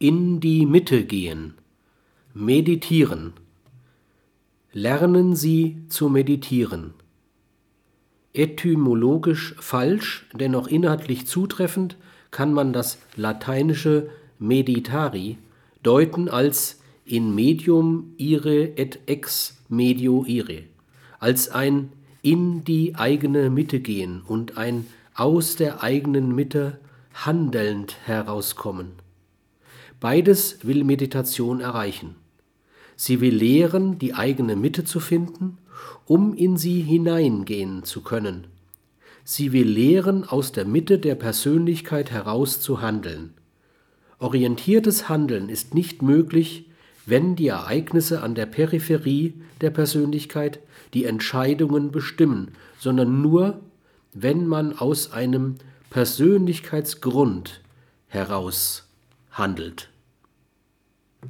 In die Mitte gehen. Meditieren. Lernen Sie zu meditieren. Etymologisch falsch, dennoch inhaltlich zutreffend, kann man das lateinische meditari deuten als in medium ire et ex medio ire, als ein in die eigene Mitte gehen und ein aus der eigenen Mitte handelnd herauskommen. Beides will Meditation erreichen. Sie will lehren, die eigene Mitte zu finden, um in sie hineingehen zu können. Sie will lehren, aus der Mitte der Persönlichkeit heraus zu handeln. Orientiertes Handeln ist nicht möglich, wenn die Ereignisse an der Peripherie der Persönlichkeit die Entscheidungen bestimmen, sondern nur, wenn man aus einem Persönlichkeitsgrund heraus handelt.